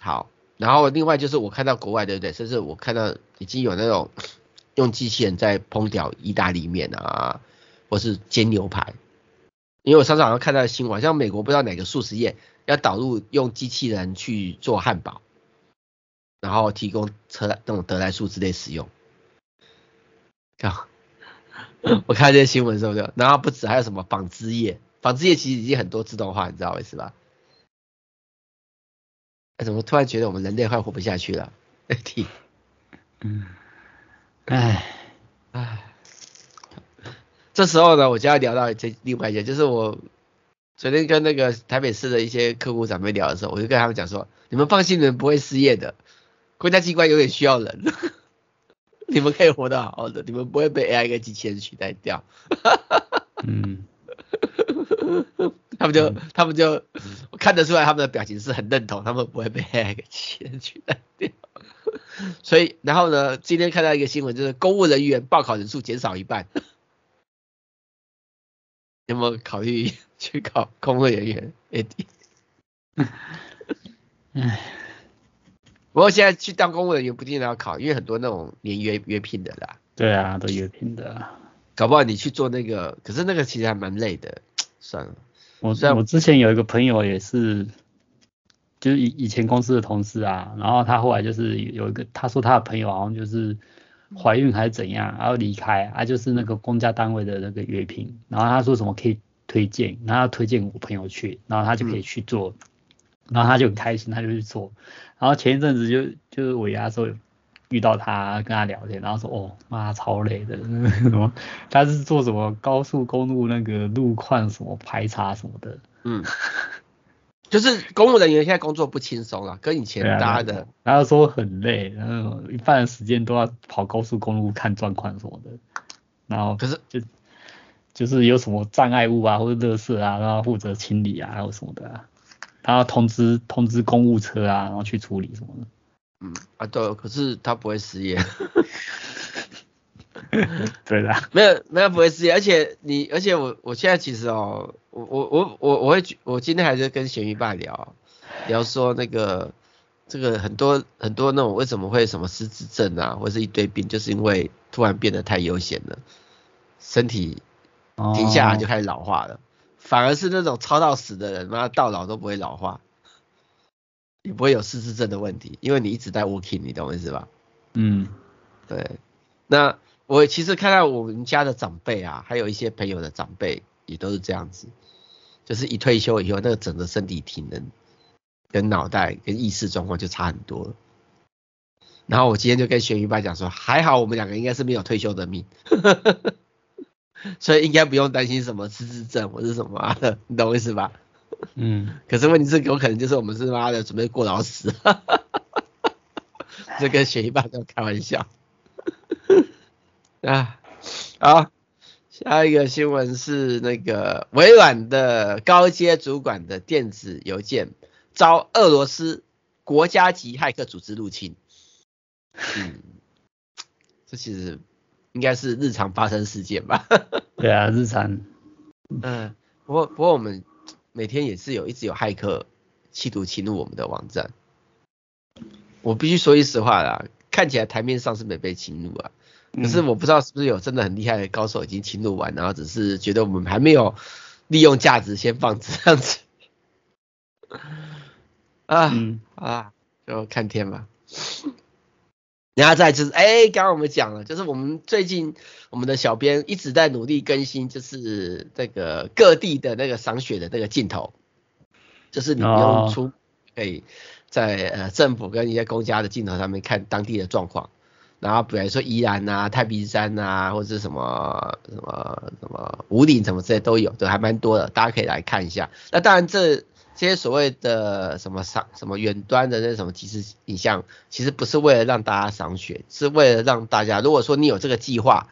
好，然后另外就是我看到国外对不对？甚至我看到已经有那种。用机器人在烹调意大利面啊，或是煎牛排，因为我上次好像看到新闻，像美国不知道哪个素食业要导入用机器人去做汉堡，然后提供车那种得来速之类使用。靠，我看这些新闻是不是？然后不止，还有什么纺织业？纺织业其实已经很多自动化，你知道为什么？哎，怎么突然觉得我们人类快活不下去了？嗯。唉唉，这时候呢，我就要聊到这另外一件，就是我昨天跟那个台北市的一些客户长辈聊的时候，我就跟他们讲说，你们放心，你们不会失业的，国家机关永远需要人，你们可以活得好好的，你们不会被 AI 跟机器人取代掉。嗯，他们就他们就我看得出来，他们的表情是很认同，他们不会被 AI 跟机器人取代掉。所以，然后呢？今天看到一个新闻，就是公务人员报考人数减少一半。有没有考虑去考公务人员？唉，不过现在去当公务人员不一定要考，因为很多那种年约约聘的啦。对啊，都约聘的。搞不好你去做那个，可是那个其实还蛮累的。算了，我我之前有一个朋友也是。就是以以前公司的同事啊，然后他后来就是有一个，他说他的朋友好像就是怀孕还是怎样，然后离开，啊就是那个公家单位的那个约聘，然后他说什么可以推荐，然后他推荐我朋友去，然后他就可以去做，然后他就很开心，他就去做，然后前一阵子就就是尾牙的时候遇到他跟他聊天，然后说哦妈超累的，什么他是做什么高速公路那个路况什么排查什么的，嗯。就是公务人员现在工作不轻松啊，跟以前搭的，然后说很累，然后一半的时间都要跑高速公路看状况什么的，然后可是就就是有什么障碍物啊或者垃圾啊，然后负责清理啊，还有什么的啊，然后通知通知公务车啊，然后去处理什么的。嗯啊对，可是他不会失业。对的，没有没有不会失业，而且你而且我我现在其实哦，我我我我我会我今天还是跟咸鱼爸聊聊说那个这个很多很多那种为什么会什么失智症啊，或者是一堆病，就是因为突然变得太悠闲了，身体停下来就开始老化了，哦、反而是那种操到死的人，妈到老都不会老化，也不会有失智症的问题，因为你一直在 working，你懂我意思吧？嗯，对，那。我其实看到我们家的长辈啊，还有一些朋友的长辈也都是这样子，就是一退休以后，那个整个身体体能、跟脑袋、跟意识状况就差很多了。然后我今天就跟玄鱼爸讲说，还好我们两个应该是没有退休的命，所以应该不用担心什么失智症或是什么的，你懂我意思吧？嗯。可是问题是有可能就是我们是妈的准备过劳死，这跟玄宇爸在开玩笑。啊，好，下一个新闻是那个微软的高阶主管的电子邮件遭俄罗斯国家级骇客组织入侵。嗯，这其实应该是日常发生事件吧？对啊，日常。嗯，不过不过我们每天也是有一直有骇客企图侵入我们的网站。我必须说句实话啦，看起来台面上是没被侵入啊。可是我不知道是不是有真的很厉害的高手已经侵入完，然后只是觉得我们还没有利用价值先放着这样子。啊、嗯、啊，就看天吧。然后再就是，哎、欸，刚刚我们讲了，就是我们最近我们的小编一直在努力更新，就是这个各地的那个赏雪的那个镜头，就是你不用出可以在呃政府跟一些公家的镜头上面看当地的状况。然后比如说宜兰啊、太平山啊，或者是什么什么什么五岭什么这些都有，对，还蛮多的，大家可以来看一下。那当然这这些所谓的什么赏什么远端的那什么即时影像，其实不是为了让大家赏雪，是为了让大家，如果说你有这个计划，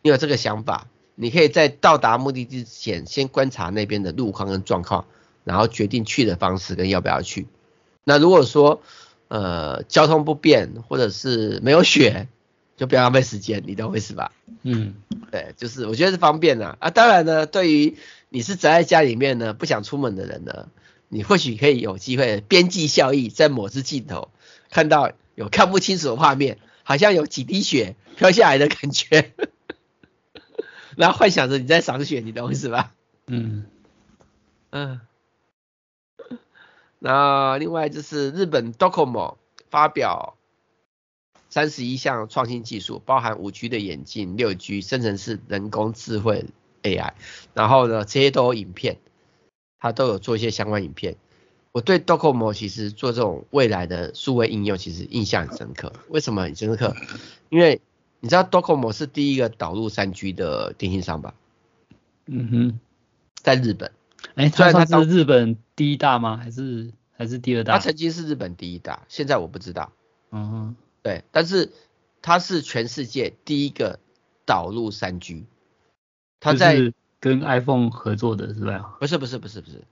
你有这个想法，你可以在到达目的地之前，先观察那边的路况跟状况，然后决定去的方式跟要不要去。那如果说呃，交通不便或者是没有雪，就不要浪费时间，你懂我意思吧？嗯，对，就是我觉得是方便的啊。当然呢，对于你是宅在家里面呢，不想出门的人呢，你或许可以有机会边际效益，在某只镜头看到有看不清楚的画面，好像有几滴血飘下来的感觉，然后幻想着你在赏雪，你懂我意思吧？嗯嗯。那另外就是日本 Docomo 发表三十一项创新技术，包含五 G 的眼镜、六 G 生成式人工智慧 AI，然后呢，这些都有影片，它都有做一些相关影片。我对 Docomo 其实做这种未来的数位应用其实印象很深刻。为什么很深刻？因为你知道 Docomo 是第一个导入三 G 的电信商吧？嗯哼，在日本。哎，虽然它是日本第一大吗？还是还是第二大？它曾经是日本第一大，现在我不知道。嗯哼，对，但是它是全世界第一个导入三 G。它在跟 iPhone 合作的是吧？不是不是不是不是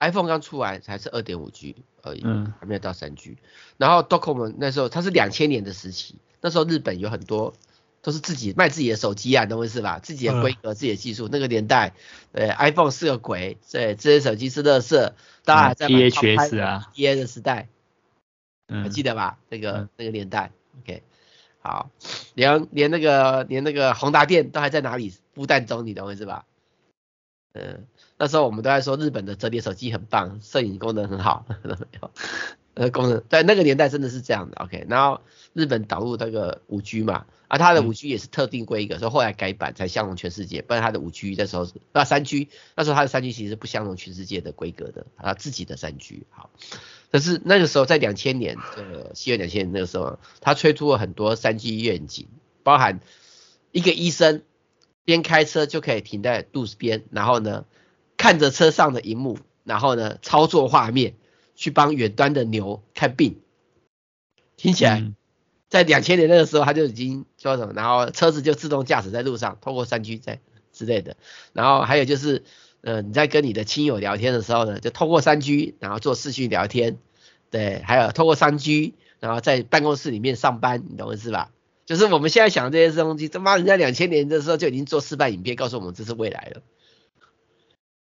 ，iPhone 刚出来才是二点五 G 而已，嗯，还没有到三 G。然后 Docomo 那时候它是两千年的时期，那时候日本有很多。都是自己卖自己的手机啊，懂我意思吧？自己的规格、自己的技术，那个年代，对，iPhone 是个鬼，对，这些手机是垃圾，大家还在买 THS 啊 d a 的时代，嗯，还记得吧？那个那个年代，OK，好，连连那个连那个宏达电都还在哪里孵蛋中，你懂我意思吧？嗯，那时候我们都在说日本的折叠手机很棒，摄影功能很好，呃，功能在那个年代真的是这样的，OK，然后日本导入那个五 G 嘛。而、啊、它的五 G 也是特定规格，所以后来改版才相容全世界。不然它的五 G 那时候是那三 G，那时候它的三 G 其实是不相容全世界的规格的，它自己的三 G。好，但是那个时候在两千年，呃，西元两千年那个时候，它推出了很多三 G 愿景，包含一个医生边开车就可以停在路边，然后呢看着车上的荧幕，然后呢操作画面去帮远端的牛看病，听起来。嗯在两千年那个时候，他就已经说什么，然后车子就自动驾驶在路上，通过三 G 在之类的。然后还有就是，呃，你在跟你的亲友聊天的时候呢，就通过三 G，然后做视讯聊天。对，还有通过三 G，然后在办公室里面上班，你懂我意思吧？就是我们现在想的这些东西，他妈人家两千年的时候就已经做示范影片，告诉我们这是未来了。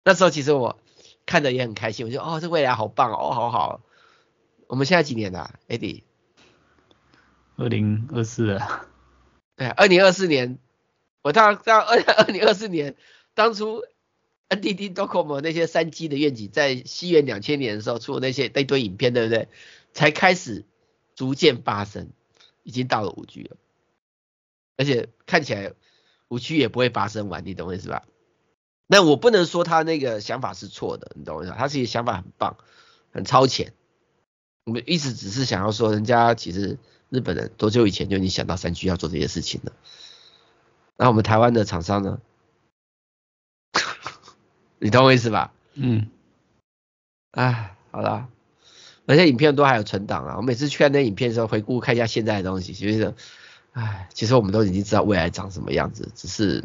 那时候其实我看着也很开心，我觉得哦，这未来好棒哦，好好。我们现在几年了，Eddie？二零二四啊，对，二零二四年，我到到二二零二四年，当初 NTT Docomo 那些三 G 的愿景，在西元两千年的时候出的那些那堆影片，对不对？才开始逐渐发生，已经到了五 G 了，而且看起来五区也不会发生完，你懂我意思吧？那我不能说他那个想法是错的，你懂我意思吧？他其实想法很棒，很超前。我们一直只是想要说，人家其实。日本人多久以前就已经想到三区要做这些事情了？那我们台湾的厂商呢？你懂我意思吧？嗯。哎，好啦。而且影片都还有存档啊。我每次去看那影片的时候，回顾看一下现在的东西，其实，唉，其实我们都已经知道未来长什么样子，只是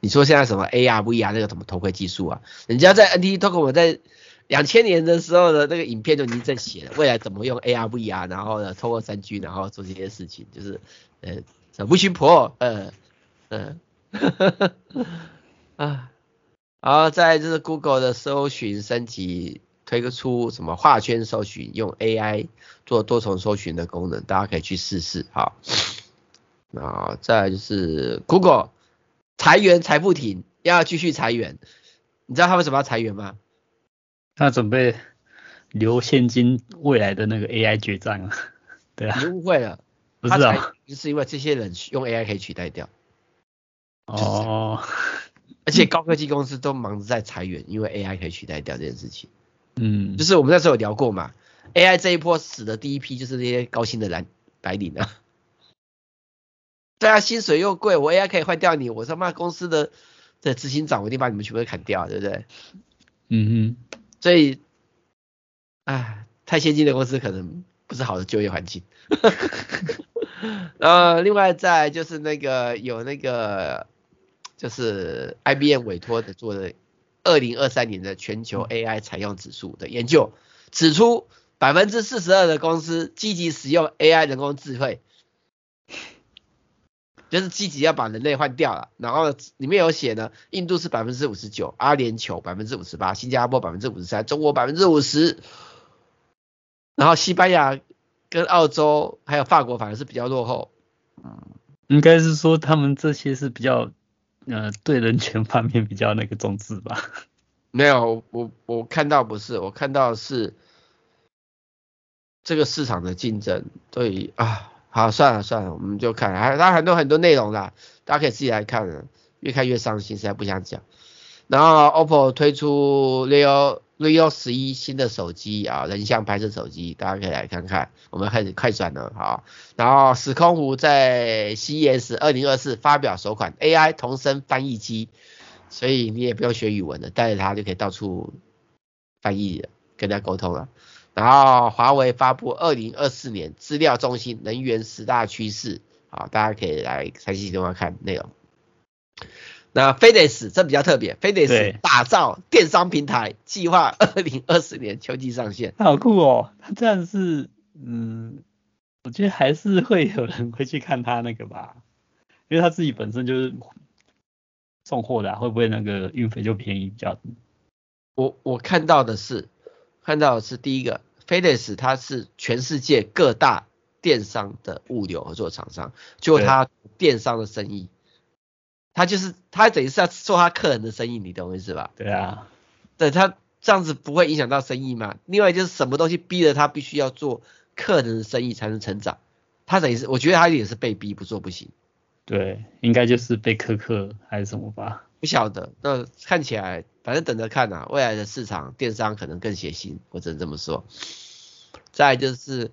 你说现在什么 AR、VR 那个什么头盔技术啊？人家在 NTT Docomo 在两千年的时候的那个影片就已经在写了，未来怎么用 AR、VR，然后呢，透过三 G，然后做这些事情，就是呃，什么 Vision Pro，呃，嗯、呃，啊，然后再就是 Google 的搜寻升级，推个出什么画圈搜寻，用 AI 做多重搜寻的功能，大家可以去试试，好。然后再来就是 Google。裁员裁不停，要继续裁员。你知道他为什么要裁员吗？他准备留现金未来的那个 AI 决战啊。对啊。你误会了。不是啊。就是因为这些人用 AI 可以取代掉。哦。而且高科技公司都忙着在裁员，因为 AI 可以取代掉这件事情。嗯。就是我们那时候有聊过嘛，AI 这一波死的第一批就是那些高薪的蓝白领啊。对啊，薪水又贵，我 AI 可以换掉你，我他妈公司的的执行长，我一定把你们全部都砍掉，对不对？嗯哼，所以，唉，太先进的公司可能不是好的就业环境。呃，另外再就是那个有那个就是 IBM 委托的做的二零二三年的全球 AI 采用指数的研究，指出百分之四十二的公司积极使用 AI 人工智慧。就是积极要把人类换掉了，然后里面有写呢，印度是百分之五十九，阿联酋百分之五十八，新加坡百分之五十三，中国百分之五十，然后西班牙跟澳洲还有法国反而是比较落后。嗯，应该是说他们这些是比较呃对人权方面比较那个重视吧？没有，我我看到不是，我看到是这个市场的竞争，对啊。好，算了算了，我们就看，还它很多很多内容啦，大家可以自己来看了，越看越伤心，实在不想讲。然后 OPPO 推出 Reno Reno 十一新的手机啊，人像拍摄手机，大家可以来看看。我们开始快转了，好。然后时空湖在 CES 二零二四发表首款 AI 同声翻译机，所以你也不用学语文了，带着它就可以到处翻译了，跟它沟通了。然后华为发布二零二四年资料中心能源十大趋势，好，大家可以来详细地方看内容。那 FedEx 这比较特别，FedEx 打造电商平台，计划二零二四年秋季上线。好酷哦，他这样是，嗯，我觉得还是会有人会去看他那个吧，因为他自己本身就是送货的，会不会那个运费就便宜比较？我我看到的是，看到的是第一个。FedEx 它是全世界各大电商的物流合作厂商，就他电商的生意，他就是他等于是要做他客人的生意，你懂我意思吧？对啊，对他这样子不会影响到生意嘛？另外就是什么东西逼着他必须要做客人的生意才能成长，他等于是我觉得他也是被逼不做不行。对，应该就是被苛刻还是什么吧？不晓得，那看起来反正等着看啊，未来的市场电商可能更血腥，我只能这么说。再就是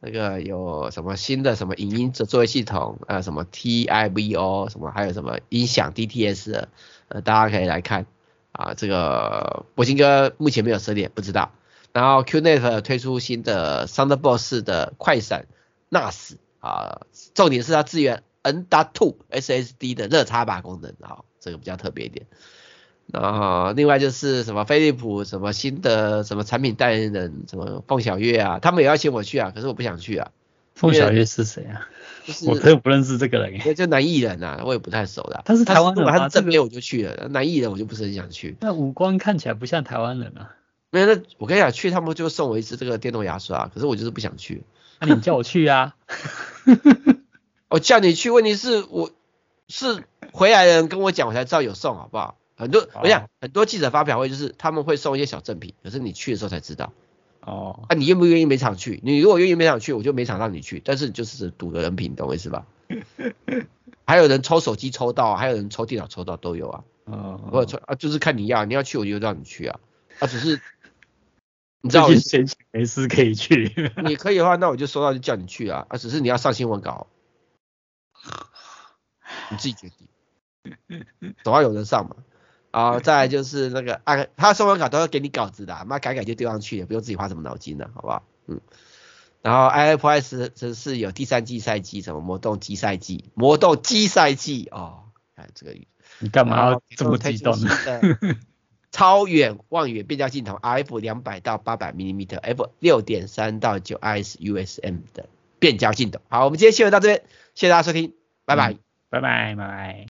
那个有什么新的什么影音作作业系统，呃，什么 TIVO 什么，还有什么音响 DTS，呃，大家可以来看啊。这个博兴哥目前没有涉猎，不知道。然后 QNET 推出新的 Thunderbolt 式的快闪 NAS 啊，重点是它支援 M.2 SSD 的热插拔功能啊，这个比较特别一点。然后另外就是什么飞利浦什么新的什么产品代言人什么凤小岳啊，他们也要请我去啊，可是我不想去啊。凤小岳是谁啊？就是、我真的不认识这个人。就男艺人啊，我也不太熟的、啊。他是台湾人吗？正面我就去了，这个、男艺人我就不是很想去。那五官看起来不像台湾人啊。没有，那我跟你讲，去他们就送我一支这个电动牙刷，可是我就是不想去。那你叫我去啊？我叫你去，问题是我是回来的人跟我讲，我才知道有送，好不好？很多，我想很多记者发表会就是他们会送一些小赠品，可是你去的时候才知道。哦，啊，你愿不愿意每场去？你如果愿意每场去，我就每场让你去。但是就是赌的人品，懂我意思吧？还有人抽手机抽到，还有人抽电脑抽到都有啊。哦，或者抽啊，就是看你要，你要去我就让你去啊。啊，只是 你知道我闲没事可以去。你可以的话，那我就收到就叫你去啊。啊，只是你要上新闻稿，你自己决定，总要有人上嘛。啊，再就是那个按他送完卡都要给你稿子的，妈改改就丢上去，也不用自己花什么脑筋了，好不好？嗯，然后 iPrice 是有第三季赛季，什么魔动机赛季，魔动机赛季哦，哎这个你干嘛这么激动呢？超远望远变焦镜头，f 两百到八百 m m f 六点三到九 is u s m 的变焦镜头。好，我们今天新闻到这边，谢谢大家收听，拜拜，拜拜，拜拜。